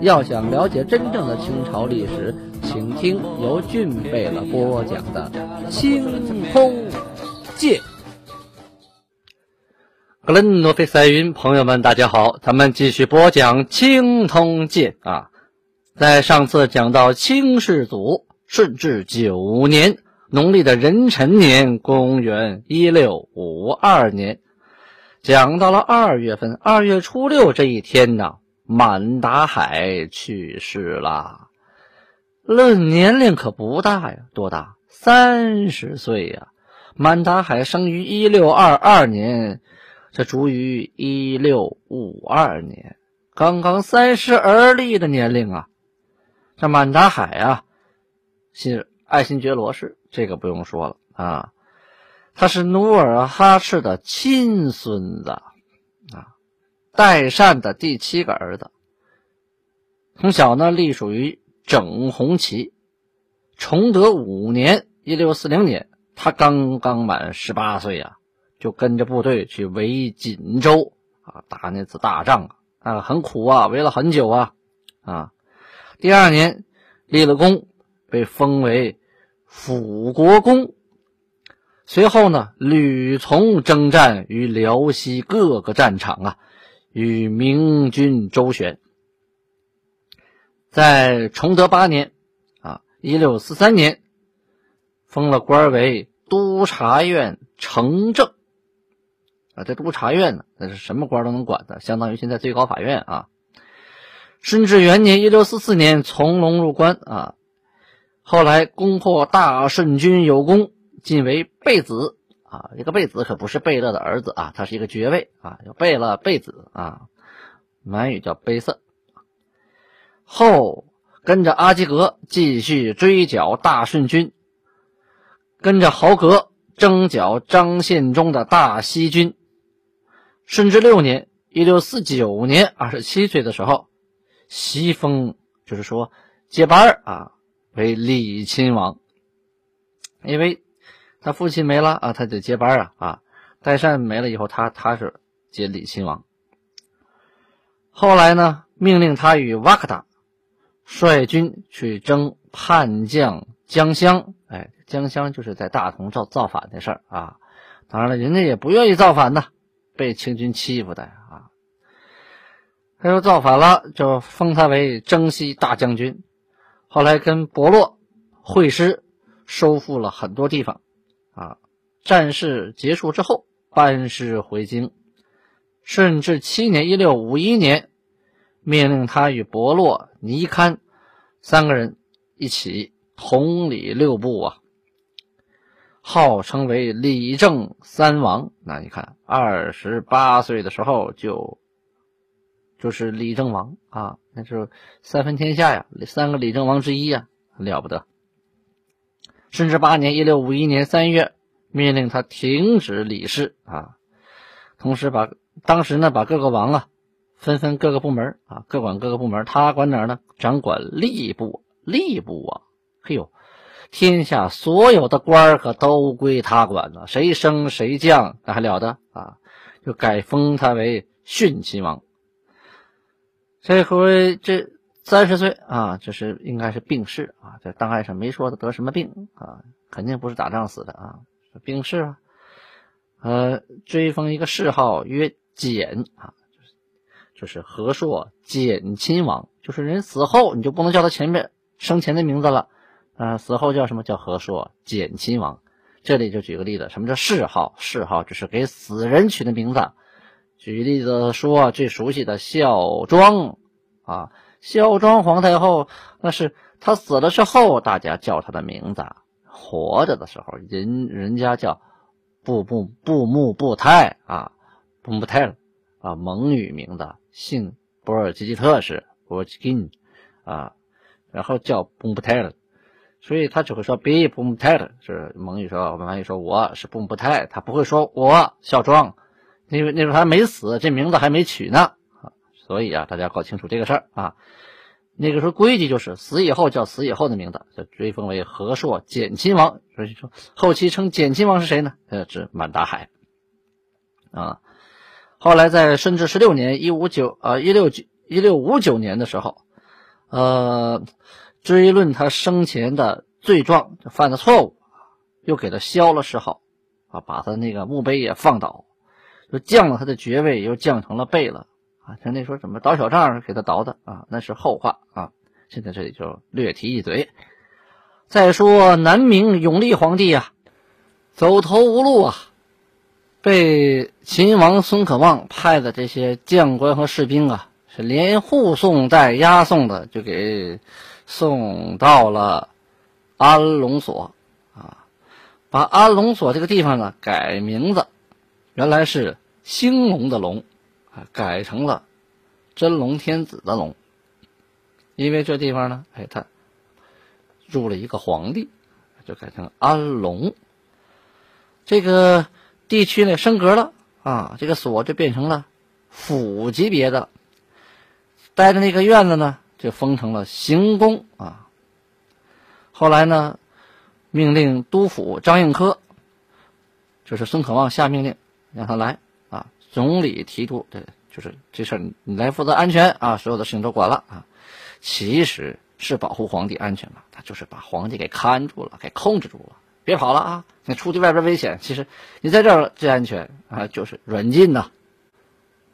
要想了解真正的清朝历史，请听由俊贝勒播讲的《清通鉴》。格伦诺菲塞云，朋友们，大家好，咱们继续播讲《清通鉴》啊。在上次讲到清世祖顺治九年，农历的壬辰年，公元一六五二年，讲到了二月份，二月初六这一天呢。满达海去世了，论年龄可不大呀，多大？三十岁呀！满达海生于一六二二年，这卒于一六五二年，刚刚三十而立的年龄啊！这满达海啊，是爱新觉罗氏，这个不用说了啊，他是努尔哈赤的亲孙子。代善的第七个儿子，从小呢隶属于整红旗。崇德五年（一六四零年），他刚刚满十八岁呀，就跟着部队去围锦州啊，打那次大仗啊，啊，很苦啊，围了很久啊，啊。第二年立了功，被封为辅国公。随后呢，屡从征战于辽西各个战场啊。与明军周旋，在崇德八年，啊，一六四三年，封了官为督察院承正，啊，这督察院呢，那是什么官都能管的，相当于现在最高法院啊。顺治元年，一六四四年，从龙入关，啊，后来攻破大顺军有功，晋为贝子。啊，这个贝子可不是贝勒的儿子啊，他是一个爵位啊，叫贝勒贝子啊，满语叫贝瑟。后跟着阿基格继续追剿大顺军，跟着豪格征剿张献忠的大西军。顺治六年（一六四九年），二十七岁的时候，袭封，就是说接班啊，为李亲王，因为。他父亲没了啊，他得接班啊啊！代善没了以后，他他是接李亲王。后来呢，命令他与瓦克达率军去征叛将江乡。哎，江乡就是在大同造造反的事儿啊。当然了，人家也不愿意造反呐，被清军欺负的啊。他说造反了，就封他为征西大将军。后来跟伯洛会师，收复了很多地方。啊，战事结束之后，班师回京。顺治七年（一六五一年），命令他与伯洛、尼堪三个人一起统理六部啊，号称为理政三王。那你看，二十八岁的时候就就是理政王啊，那是三分天下呀，三个理政王之一呀，了不得。顺治八年（一六五一年）三月，命令他停止理事啊，同时把当时呢把各个王啊分分各个部门啊，各管各个部门。他管哪儿呢？掌管吏部，吏部啊，嘿呦，天下所有的官可都归他管了，谁升谁降那还了得啊？就改封他为训亲王。这回这。三十岁啊，这是应该是病逝啊。这档案上没说他得什么病啊，肯定不是打仗死的啊，病逝啊。呃，追封一个谥号曰简啊，就是就是和硕简亲王，就是人死后你就不能叫他前面生前的名字了啊，死后叫什么叫和硕简亲王。这里就举个例子，什么叫谥号？谥号就是给死人取的名字。举例子说，最熟悉的孝庄啊。孝庄皇太后，那是她死了之后，大家叫她的名字；活着的时候，人人家叫布布布木布泰啊，布木泰啊，蒙语名字，姓博尔济吉特氏，博尔济金，啊，然后叫 b o m b t e 所以他只会说 be b o m t e 是蒙语说，我们翻译说我是 b o m b t e 他不会说我孝庄，因为那时候还没死，这名字还没取呢，所以啊，大家搞清楚这个事儿啊。那个时候规矩就是死以后叫死以后的名字，就追封为和硕简亲王。所以说后期称简亲王是谁呢？呃，指满大海啊。后来在顺治十六年（一五九啊一六九一六五九年）的时候，呃，追论他生前的罪状、犯的错误，又给他削了谥号啊，把他那个墓碑也放倒，就降了他的爵位，又降成了贝勒像那时候怎么倒小账给他倒的啊？那是后话啊。现在这里就略提一嘴。再说南明永历皇帝啊，走投无路啊，被秦王孙可望派的这些将官和士兵啊，是连护送带押送的，就给送到了安龙所啊。把安龙所这个地方呢改名字，原来是兴隆的隆。啊，改成了真龙天子的龙，因为这地方呢，哎，他入了一个皇帝，就改成安龙。这个地区呢升格了啊，这个所就变成了府级别的，待的那个院子呢就封成了行宫啊。后来呢，命令督府张应科，就是孙可望下命令让他来。总理提督，对，就是这事儿，你来负责安全啊，所有的事情都管了啊。其实是保护皇帝安全嘛，他就是把皇帝给看住了，给控制住了，别跑了啊！你出去外边危险，其实你在这儿最安全啊，就是软禁呐。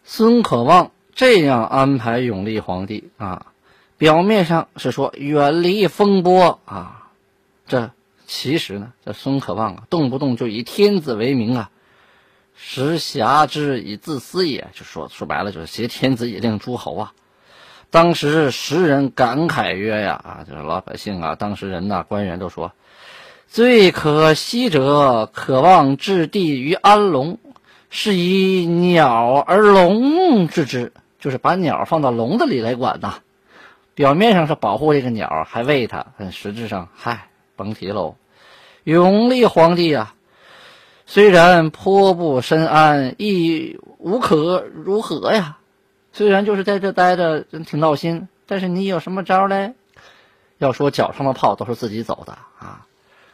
孙可望这样安排永历皇帝啊，表面上是说远离风波啊，这其实呢，这孙可望啊，动不动就以天子为名啊。时侠之以自私也，就说说白了就是挟天子以令诸侯啊。当时时人感慨曰：“呀啊，就是老百姓啊，当时人呐，官员都说，最可惜者，渴望置地于安龙，是以鸟而龙之之，就是把鸟放到笼子里来管呐。表面上是保护这个鸟，还喂它，但实质上，嗨，甭提喽。永历皇帝啊。”虽然颇不深安，亦无可如何呀。虽然就是在这待着，挺闹心，但是你有什么招嘞？要说脚上的泡都是自己走的啊，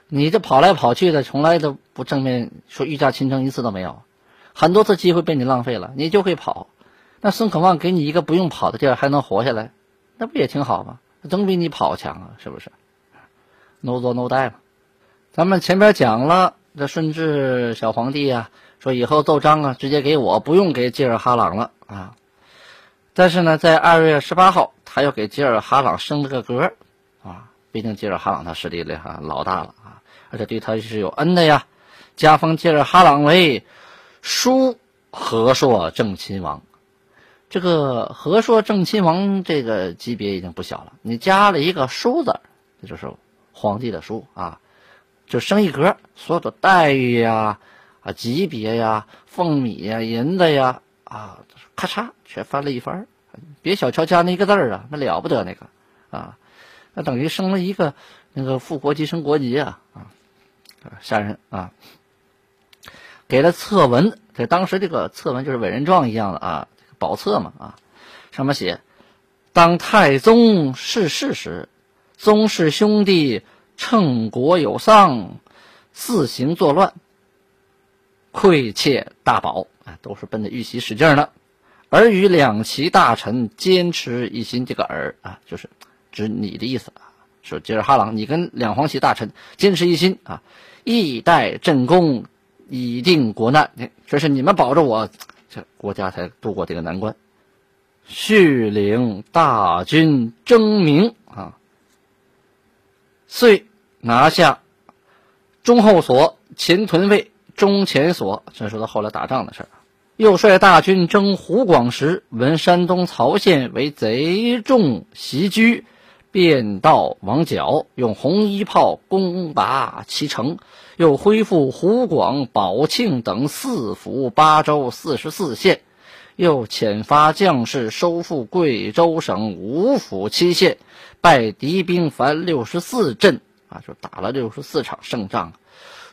你这跑来跑去的，从来都不正面说御驾亲征一次都没有，很多次机会被你浪费了，你就会跑。那孙可望给你一个不用跑的地儿，还能活下来，那不也挺好吗？总比你跑强啊，是不是？No 做 No die 嘛。咱们前边讲了。这顺治小皇帝啊，说以后奏章啊，直接给我，不用给吉尔哈朗了啊。但是呢，在二月十八号，他又给吉尔哈朗升了个格啊。毕竟吉尔哈朗他势力厉害，老大了啊，而且对他是有恩的呀。加封吉尔哈朗为叔和硕正亲王。这个和硕正亲王这个级别已经不小了，你加了一个叔字，这就是皇帝的叔啊。就升一格，所有的待遇呀、啊级别呀、俸米呀、银子呀，啊，咔嚓全翻了一番别小瞧加那一个字儿啊，那了不得那个啊，那等于升了一个那个副国级升国级啊啊，吓人啊！给了册文，这当时这个册文就是委任状一样的啊，宝册嘛啊，上面写：当太宗逝世时，宗室兄弟。趁国有丧，肆行作乱，愧窃大宝啊，都是奔着玉玺使劲呢。而与两旗大臣坚持一心，这个“尔”啊，就是指你的意思啊。说吉尔哈朗，你跟两黄旗大臣坚持一心啊，义待朕功，以定国难。这是你们保着我，这国家才度过这个难关。续领大军征明啊，遂。拿下中后所、前屯卫、中前所，这说到后来打仗的事儿。又率大军征湖广时，闻山东曹县为贼众袭居，便道王角，用红衣炮攻拔其城，又恢复湖广、保庆等四府八州四十四县，又遣发将士收复贵州省五府七县，败敌兵凡六十四阵啊，就打了六十四场胜仗。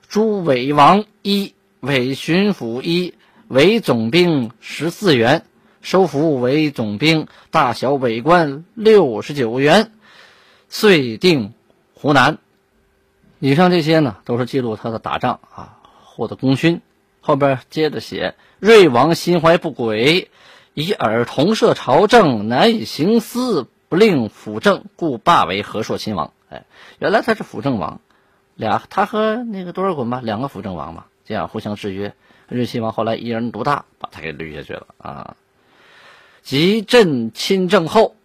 诸伪王一，伪巡抚一，伪总兵十四员，收服伪总兵大小伪官六十九员，遂定湖南。以上这些呢，都是记录他的打仗啊获得功勋。后边接着写：瑞王心怀不轨，以尔同摄朝政，难以行思，不令辅政，故罢为和硕亲王。哎，原来他是辅政王，俩他和那个多尔衮吧，两个辅政王嘛，这样互相制约。瑞亲王后来一人独大，把他给捋下去了啊。及朕亲政后，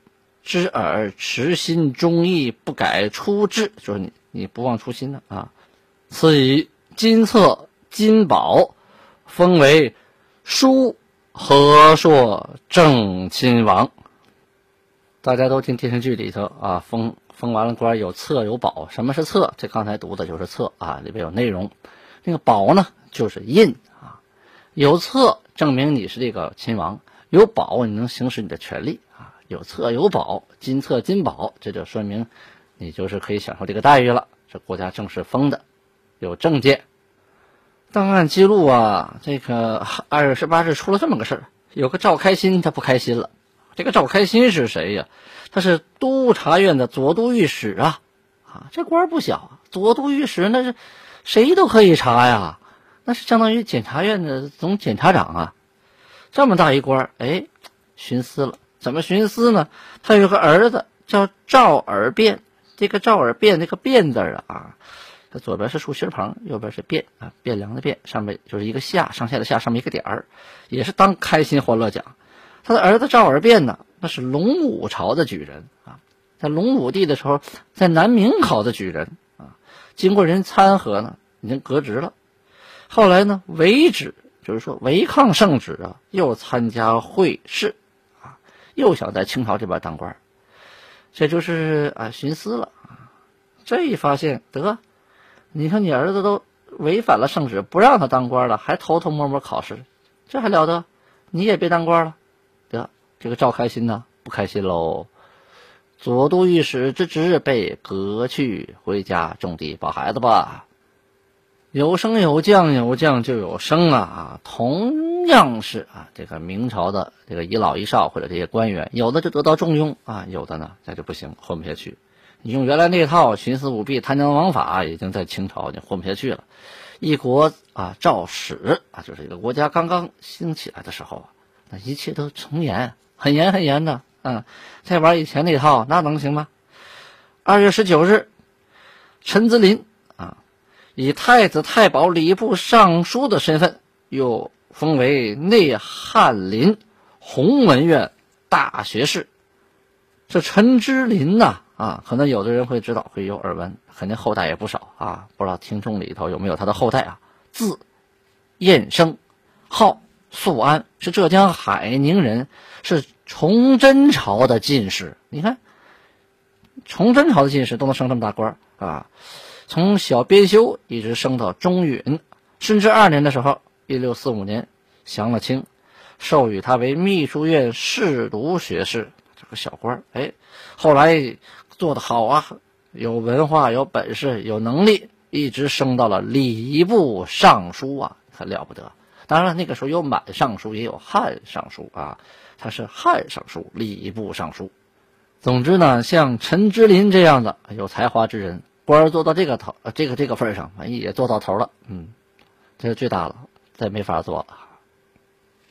知尔持心忠义，不改初志，就是你。你不忘初心呢啊！赐以金册、金宝，封为书和硕正亲王。大家都听电视剧里头啊，封封完了官有册有宝。什么是册？这刚才读的就是册啊，里边有内容。那个宝呢，就是印啊。有册证明你是这个亲王，有宝你能行使你的权利啊。有册有宝，金册金宝，这就说明。你就是可以享受这个待遇了，这国家正式封的，有证件。档案记录啊，这个二月十八日出了这么个事儿，有个赵开心他不开心了。这个赵开心是谁呀？他是督察院的左都御史啊，啊，这官不小啊。左都御史那是谁都可以查呀，那是相当于检察院的总检察长啊，这么大一官，哎，徇私了。怎么徇私呢？他有个儿子叫赵尔变。这个赵尔变，这个变字啊，它左边是竖心旁，右边是变啊，变量的变，上面就是一个下，上下的下，上面一个点儿，也是当开心欢乐奖。他的儿子赵尔变呢，那是隆武朝的举人啊，在隆武帝的时候，在南明考的举人啊，经过人参合呢，已经革职了。后来呢，违旨，就是说违抗圣旨啊，又参加会试啊，又想在清朝这边当官。这就是啊，徇私了啊！这一发现得，你看你儿子都违反了圣旨，不让他当官了，还偷偷摸摸考试，这还了得？你也别当官了，这个赵开心呢，不开心喽。左都御史之职被革去，回家种地抱孩子吧。有升有降，有降就有升啊！同。样是啊，这个明朝的这个一老一少或者这些官员，有的就得到重用啊，有的呢那就不行，混不下去。你用原来那套徇私舞弊、贪赃枉法，已经在清朝就混不下去了。一国啊，肇始啊，就是一个国家刚刚兴起来的时候啊，那一切都从严，很严很严的。嗯，再玩以前那套，那能行吗？二月十九日，陈子林啊，以太子太保礼部尚书的身份又。封为内翰林弘文院大学士。这陈之林呐，啊，可能有的人会知道，会有耳闻，肯定后代也不少啊。不知道听众里头有没有他的后代啊？字彦生，号肃安，是浙江海宁人，是崇祯朝的进士。你看，崇祯朝的进士都能升这么大官啊！从小编修一直升到中允。顺治二年的时候。一六四五年，降了清，授予他为秘书院侍读学士，这个小官儿。哎，后来做得好啊，有文化、有本事、有能力，一直升到了礼部尚书啊，很了不得。当然，那个时候有满尚书，也有汉尚书啊，他是汉尚书，礼部尚书。总之呢，像陈之林这样的有才华之人，官做到这个头，这个这个份上，也做到头了。嗯，这是最大了。再没法做了。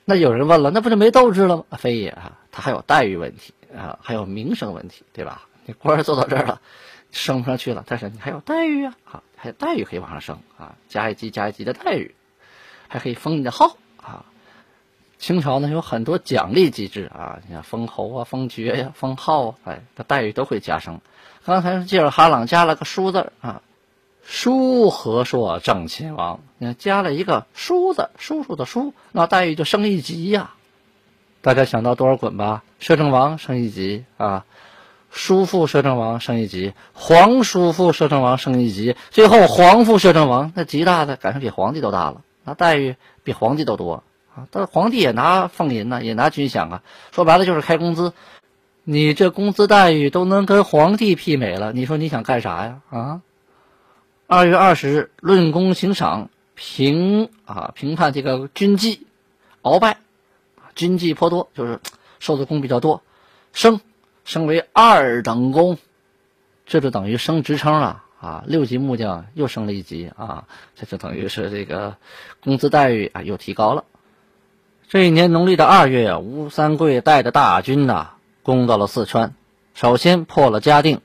那有人问了，那不是没斗志了吗？非也啊，他还有待遇问题啊，还有名声问题，对吧？你官做到这儿了，升不上去了，但是你还有待遇啊，还有待遇可以往上升啊，加一级加一级的待遇，还可以封你的号啊。清朝呢有很多奖励机制啊，你看封侯啊、封爵呀、封号啊，哎，他待遇都会加升。刚才是吉尔哈朗加了个书字啊。叔和硕正亲王，你看加了一个叔字，叔叔的叔，那待遇就升一级呀。大家想到多少滚吧？摄政王升一级啊，叔父摄政王升一级，皇叔父摄政王升一级，最后皇父摄政王那极大的，赶上比皇帝都大了，那待遇比皇帝都多啊，但是皇帝也拿俸银呢，也拿军饷啊，说白了就是开工资。你这工资待遇都能跟皇帝媲美了，你说你想干啥呀？啊？二月二十日，论功行赏，评啊评判这个军纪，鳌拜，军纪颇多，就是受的功比较多，升升为二等功，这就等于升职称了啊！六级木匠又升了一级啊，这就等于是这个工资待遇啊又提高了。这一年农历的二月啊，吴三桂带着大军呐。攻到了四川，首先破了嘉定。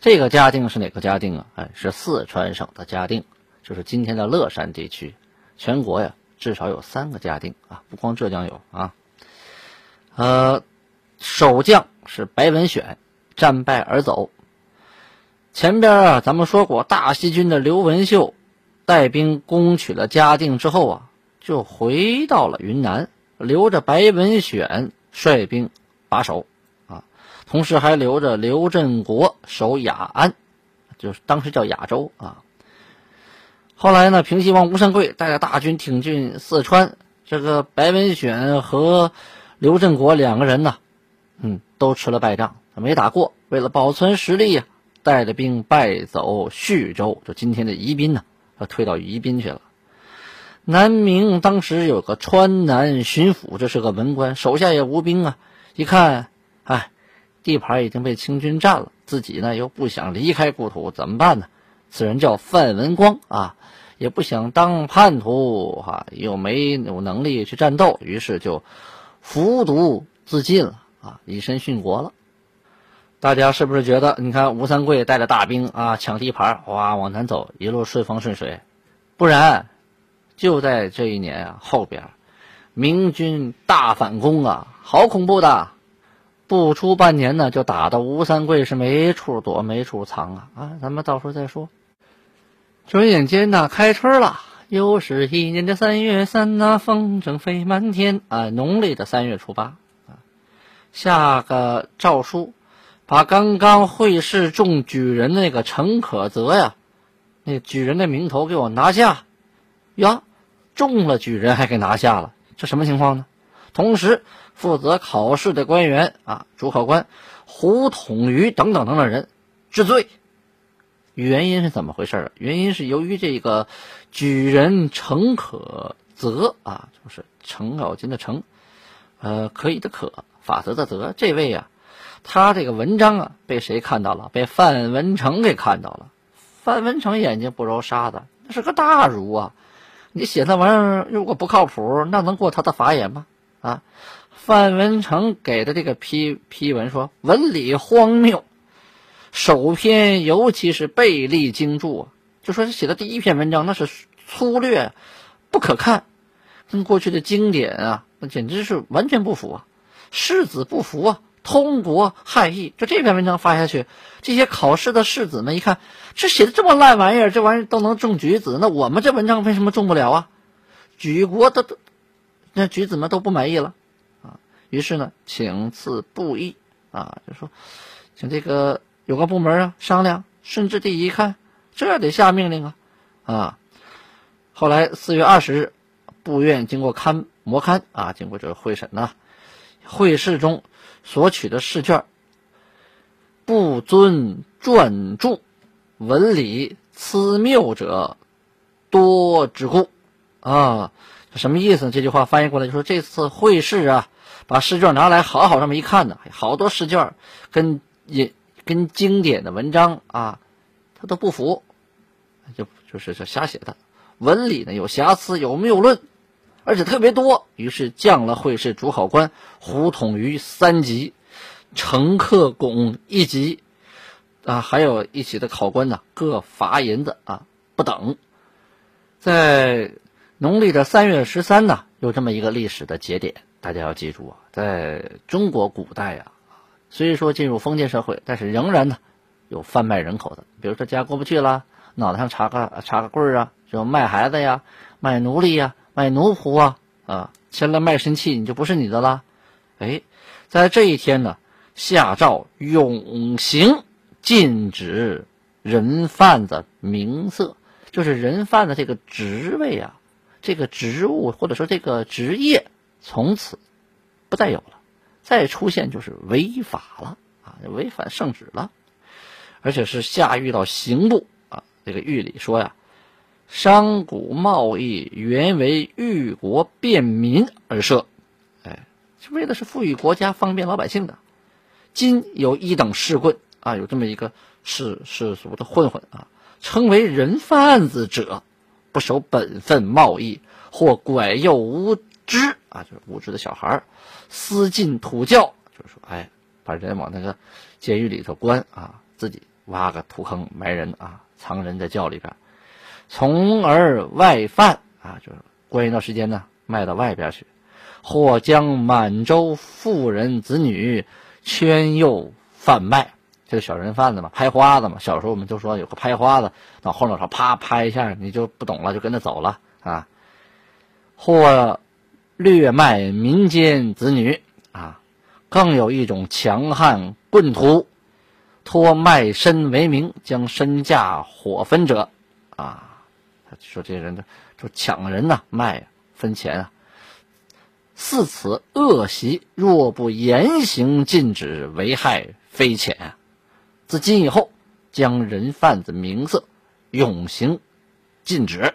这个嘉定是哪个嘉定啊？哎，是四川省的嘉定，就是今天的乐山地区。全国呀，至少有三个嘉定啊，不光浙江有啊。呃，守将是白文选，战败而走。前边啊，咱们说过，大西军的刘文秀带兵攻取了嘉定之后啊，就回到了云南，留着白文选率兵把守。啊同时还留着刘振国守雅安，就是当时叫雅州啊。后来呢，平西王吴三桂带着大军挺进四川，这个白文选和刘振国两个人呢，嗯，都吃了败仗，没打过。为了保存实力呀，带着兵败走叙州，就今天的宜宾呢，要退到宜宾去了。南明当时有个川南巡抚，这是个文官，手下也无兵啊。一看，哎。地盘已经被清军占了，自己呢又不想离开故土，怎么办呢？此人叫范文光啊，也不想当叛徒哈，又没有能力去战斗，于是就服毒自尽了啊，以身殉国了。大家是不是觉得，你看吴三桂带着大兵啊抢地盘，哇往南走，一路顺风顺水？不然，就在这一年啊后边，明军大反攻啊，好恐怖的！不出半年呢，就打到吴三桂是没处躲没处藏啊啊！咱们到时候再说。转眼间呢，开春了，又是一年的三月三呐，风筝飞满天啊！农历的三月初八啊，下个诏书，把刚刚会试中举人那个陈可泽呀，那举人的名头给我拿下呀！中了举人还给拿下了，这什么情况呢？同时。负责考试的官员啊，主考官胡统瑜等等等等人治罪。原因是怎么回事啊？原因是由于这个举人程可泽啊，就是程咬金的程，呃，可以的可，法则的则。这位啊，他这个文章啊，被谁看到了？被范文成给看到了。范文成眼睛不揉沙子，那是个大儒啊。你写那玩意儿如果不靠谱，那能过他的法眼吗？啊？范文成给的这个批批文说文理荒谬，首篇尤其是背力精注，就说他写的第一篇文章那是粗略，不可看，跟过去的经典啊，那简直是完全不符啊，世子不服啊，通国汉义。就这篇文章发下去，这些考试的士子们一看，这写的这么烂玩意儿，这玩意儿都能中举子，那我们这文章为什么中不了啊？举国都都，那举子们都不满意了啊。于是呢，请赐布衣啊，就说，请这个有关部门啊商量。顺治帝一看，这得下命令啊，啊。后来四月二十日，部院经过勘模勘啊，经过这个会审呢，会试中所取的试卷，不遵撰著，文理疵谬者多之故啊。什么意思？这句话翻译过来就说，这次会试啊。把试卷拿来，好好这么一看呢，好多试卷跟也跟经典的文章啊，他都不符，就就是这瞎写的，文理呢有瑕疵，有谬论，而且特别多。于是降了会试主考官胡统于三级，程克拱一级，啊，还有一起的考官呢，各罚银子啊不等。在农历的三月十三呢，有这么一个历史的节点。大家要记住啊，在中国古代呀，虽说进入封建社会，但是仍然呢有贩卖人口的。比如说家过不去了，脑袋上插个插个棍儿啊，就卖孩子呀、卖奴隶呀、卖奴仆啊啊，签了卖身契，你就不是你的了。哎，在这一天呢，下诏永行禁止人贩子名色，就是人贩子这个职位啊，这个职务或者说这个职业从此不再有了，再出现就是违法了啊，违反圣旨了，而且是下狱到刑部啊。这个狱里说呀，商贾贸易原为裕国便民而设，哎，为的是富裕国家、方便老百姓的。今有一等世棍啊，有这么一个世世俗的混混啊，称为人贩子者，不守本分贸易，或拐诱无知啊，就是无知的小孩私进土窖，就是说，哎，把人往那个监狱里头关啊，自己挖个土坑埋人啊，藏人在窖里边，从而外贩啊，就是关一段时间呢，卖到外边去，或将满洲妇人子女。圈诱贩卖，这个小人贩子嘛，拍花子嘛。小时候我们就说有个拍花子，往后脑勺啪拍一下，你就不懂了，就跟着走了啊。或掠卖民间子女啊，更有一种强悍棍徒，托卖身为名，将身价火分者啊。他说这些人就抢人呐，卖分钱啊。似此恶习，若不严刑禁止，危害非浅。自今以后，将人贩子名色永行禁止。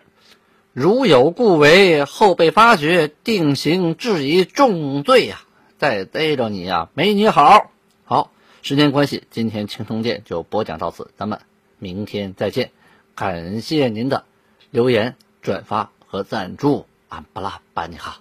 如有故为，后被发觉，定刑治以重罪呀！再逮着你呀，没你好。好，时间关系，今天青铜剑就播讲到此，咱们明天再见。感谢您的留言、转发和赞助，俺不拉巴你哈。